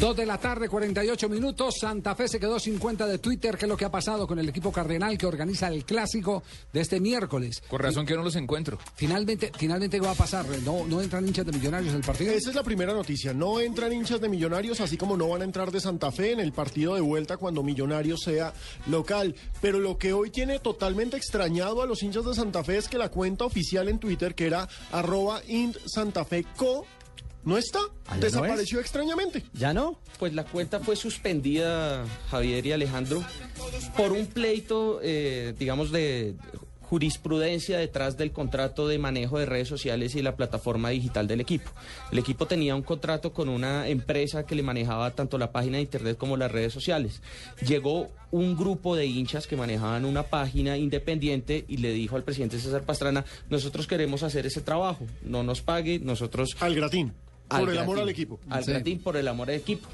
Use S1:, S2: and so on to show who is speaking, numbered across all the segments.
S1: Dos de la tarde, 48 minutos. Santa Fe se quedó sin cuenta de Twitter. ¿Qué es lo que ha pasado con el equipo cardenal que organiza el clásico de este miércoles?
S2: Con razón que no los encuentro.
S1: Finalmente, finalmente, ¿qué va a pasar? ¿No, no entran hinchas de millonarios en el partido?
S3: Esa es la primera noticia. No entran hinchas de Millonarios, así como no van a entrar de Santa Fe en el partido de vuelta cuando Millonarios sea local. Pero lo que hoy tiene totalmente extrañado a los hinchas de Santa Fe es que la cuenta oficial en Twitter, que era arroba int Santa Fe Co, no está.
S4: ¿Ah, no
S3: Desapareció extrañamente.
S4: ¿Ya no?
S5: Pues la cuenta fue suspendida, Javier y Alejandro, por un pleito, eh, digamos, de jurisprudencia detrás del contrato de manejo de redes sociales y la plataforma digital del equipo. El equipo tenía un contrato con una empresa que le manejaba tanto la página de internet como las redes sociales. Llegó un grupo de hinchas que manejaban una página independiente y le dijo al presidente César Pastrana, nosotros queremos hacer ese trabajo, no nos pague, nosotros...
S3: Al gratín. Por el amor
S5: gratín.
S3: al equipo.
S5: Al
S1: Sí.
S5: gratín por el amor al equipo.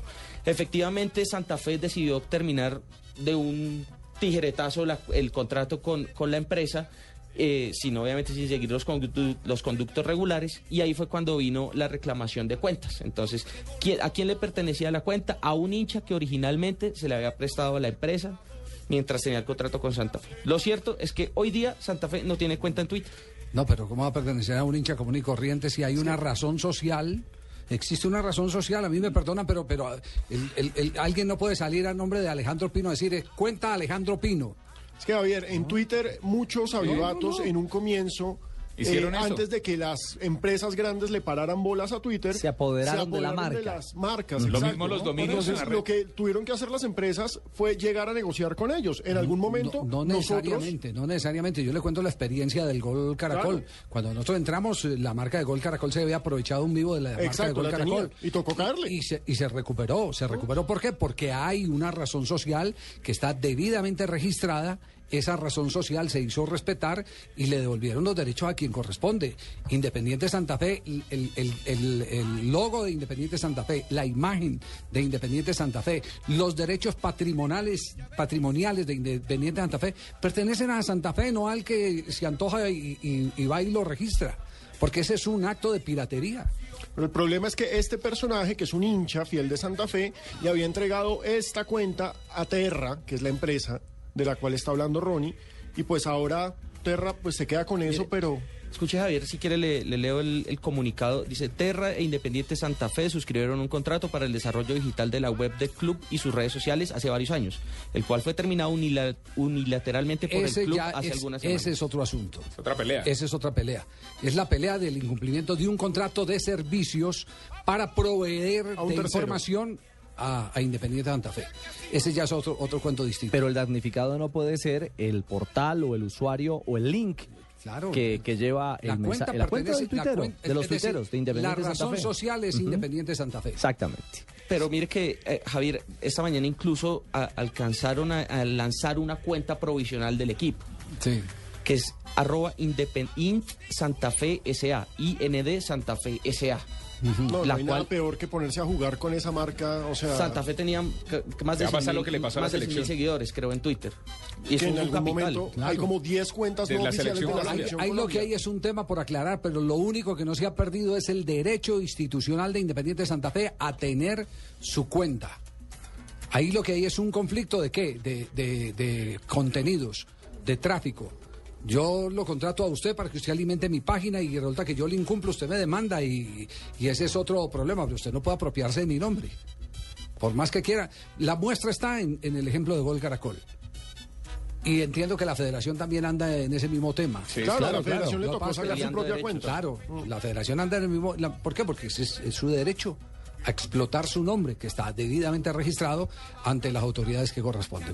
S5: Efectivamente, Santa Fe decidió terminar de un tijeretazo la- el contrato con, con la empresa, eh, sin obviamente sin seguir los, conductos, los conductos regulares, y ahí fue cuando vino la reclamación de cuentas. Entonces, ¿quién- ¿a quién le pertenecía la cuenta? A un hincha que originalmente se le había prestado a la empresa mientras tenía el contrato con Santa Fe. Lo cierto es que hoy día Santa Fe no tiene cuenta en Twitter.
S1: No, pero ¿cómo va a pertenecer a un hincha común y corriente si hay una razón social? Existe una razón social, a mí me perdonan, pero, pero el- el- el- alguien no puede salir a nombre de Alejandro Pino a decir, eh, cuenta Alejandro Pino.
S3: Es que, Javier, en Twitter muchos avivatos en un comienzo,
S2: ¿Hicieron
S3: eh,
S2: eso?
S3: antes de que las empresas grandes le pararan bolas a Twitter,
S6: Se apoderaron de la marca.
S3: las marcas.
S2: Lo
S3: exacto,
S2: mismo los domingos en
S3: Entonces,
S2: la red.
S3: lo que tuvieron que hacer las empresas fue llegar a negociar con ellos. En algún momento,
S1: No, no
S3: nosotros...
S1: necesariamente, no necesariamente. Yo le cuento la experiencia del Gol Caracol.
S3: Claro.
S1: Cuando nosotros entramos, eh, la marca de Gol Caracol se había aprovechado un vivo de la marca de
S3: Exacto,
S1: Gol Caracol.
S3: y tocó caerle.
S1: Y se, y se recuperó, se recuperó. ¿Por qué? Porque hay una razón social que está debidamente registrada. Esa razón social se hizo respetar y le devolvieron los derechos a quien corresponde. Independiente Santa Fe, el, el- el- logo de Independiente Santa Fe, la imagen de Independiente Santa Fe, los derechos patrimoniales, patrimoniales de Independiente Santa Fe pertenecen a Santa Fe, no al que se antoja y, y- y va y lo registra. Porque ese es un acto de piratería.
S3: Pero el problema es que este personaje, que es un hincha fiel de Santa Fe, le había entregado esta cuenta a Terra, que es la empresa de la cual está hablando Ronnie, y pues ahora Terra pues se queda con eso, pero
S5: Escuche Javier, si quiere le, le leo el, el comunicado. Dice, Terra e Independiente Santa Fe suscribieron un contrato para el desarrollo digital de la web del club y sus redes sociales hace varios años, el cual fue terminado unila- unilateralmente por
S1: Ese
S5: el club hace
S1: es,
S5: algunas semanas.
S1: ese es otro asunto.
S2: Es otra pelea.
S1: Esa es otra pelea. Es la pelea del incumplimiento de un contrato de servicios para proveer de
S3: tercero.
S1: información a, a Independiente Santa Fe. Ese ya es otro, otro cuento distinto.
S6: Pero el damnificado no puede ser el portal o el usuario o el link
S1: Claro.
S6: que, que lleva el
S1: la cuenta,
S6: mensaje. La cuenta del
S1: pertenece- la
S6: tuitero,
S1: cuen-
S6: de los
S1: decir,
S6: tuiteros, de Independiente
S1: La
S6: Santa
S1: razón
S6: Fe.
S1: social es
S6: Ujú.
S1: Independiente Santa Fe.
S6: Exactamente.
S5: Pero mire que, eh, Javier, esta mañana incluso a- alcanzaron a, a lanzar una cuenta provisional del equipo,
S1: Sí.
S5: que es arroba independ- int Santa Fe SA, IND Santa Fe SA.
S3: No,
S5: La
S3: no hay
S5: cual-
S3: nada peor que ponerse a jugar con esa marca, o sea...
S5: Santa Fe tenía más de
S2: Va a pasar
S5: 100.000
S2: lo que le pasó a la
S5: más de 100.000
S2: selección.
S5: seguidores, creo, en Twitter. Y es
S3: que en
S5: un
S3: algún
S5: capital.
S3: momento hay como 10 cuentas
S2: De
S3: no
S2: la
S3: oficiales de
S2: selección
S3: la selección
S1: ahí lo que hay es un tema por aclarar, pero lo único que no se ha perdido es el derecho institucional de Independiente Santa Fe a tener su cuenta. Ahí lo que hay es un conflicto de qué? De, de- de contenidos, de tráfico. Yo lo contrato a usted para que usted alimente mi página y resulta que yo le incumplo, usted me demanda y, y ese es otro problema, pero usted no puede apropiarse de mi nombre. Por más que quiera. La muestra está en, en el ejemplo de Gol Caracol. Y entiendo que la federación también anda en ese mismo tema.
S2: Sí,
S3: Claro, la federación
S1: claro.
S3: le tocó sacar su propia
S5: derechos.
S3: cuenta.
S1: Claro, la federación anda en el mismo... la- ¿Por qué? Porque es su derecho a explotar su nombre, que está debidamente registrado ante las autoridades que corresponden.